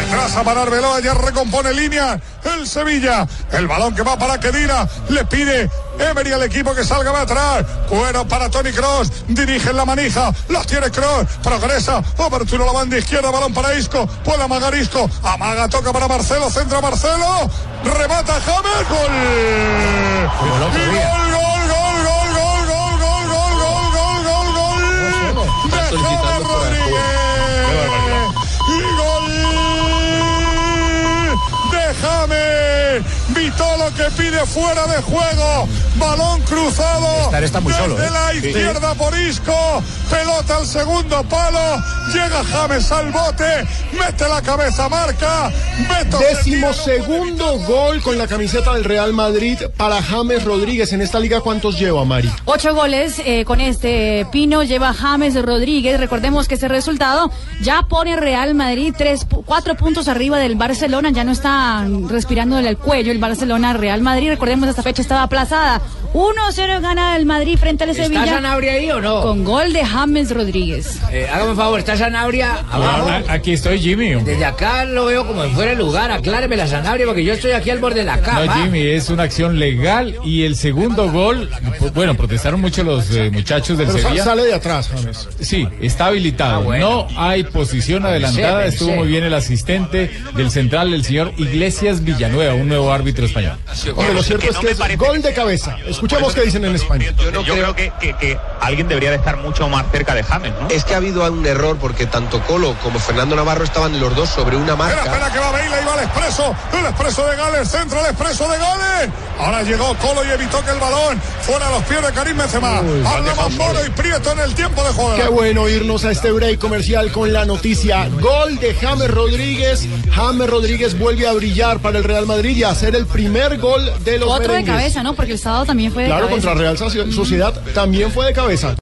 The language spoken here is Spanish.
Retrasa para Arbeloa, ya recompone línea el Sevilla. El balón que va para Kedira. Le pide Emery al equipo que salga va atrás. Cuero para Tony Cross. Dirige en la manija. Los tiene Cross. Progresa. Obertura la banda izquierda. Balón para Isco. Puede amagar Isco. Amaga, toca para Marcelo. Centra Marcelo. Remata James. Gol, gol, que pide fuera de juego. Balón cruzado. Estar está muy solo, Desde ¿eh? la Sí. izquierda por Isco. Pelota al segundo palo. Llega James al bote. Mete la cabeza, marca. Beto Décimo segundo gol con la camiseta del Real Madrid para James Rodríguez. En esta liga, ¿cuántos lleva, Mari? Ocho goles eh, con este Pino lleva James Rodríguez. Recordemos que ese resultado ya pone Real Madrid tres, cuatro puntos arriba del Barcelona. Ya no está respirándole el cuello el Barcelona Real Madrid. Recordemos esta fecha estaba aplazada. 1-0 gana el Madrid frente al ¿Está Sevilla. Sanabria ahí o no? Con gol de James Rodríguez. Eh, hágame un favor, ¿está Sanabria abajo? Aquí estoy, Jimmy. hombre. Desde acá lo veo como si fuera el lugar. Acláreme la Sanabria porque yo estoy aquí al borde de la cama. No, Jimmy, es una acción legal y el segundo gol, bueno, protestaron mucho los eh, muchachos del Pero Sevilla. sale de atrás, James. Sí, está habilitado. Ah, bueno. No hay posición adelantada. pensé. Estuvo muy bien el asistente del central, el señor Iglesias Villanueva, un nuevo árbitro español. Hombre, lo cierto es que es gol de cabeza. Escuchemos qué dicen en España. Yo, creo que, que- que alguien debería de estar mucho más cerca de James, ¿no? Es que ha habido un error porque tanto Colo como Fernando Navarro estaban los dos sobre una Espera, marca. espera que va Bale y va al expreso. El expreso de Gales, centra el expreso de Gales. Ahora llegó Colo y evitó que el balón fuera a los pies de Karim Benzema. Hablaban Moro y Prieto en el tiempo de juego. Qué bueno irnos a este break comercial con la noticia. Gol de James Rodríguez. James Rodríguez vuelve a brillar para el Real Madrid y a hacer el primer gol de los Otro de merengues. cabeza, ¿no? Porque el sábado también fue de Claro, cabeza. contra Real Soci- Sociedad también fue de cabeza.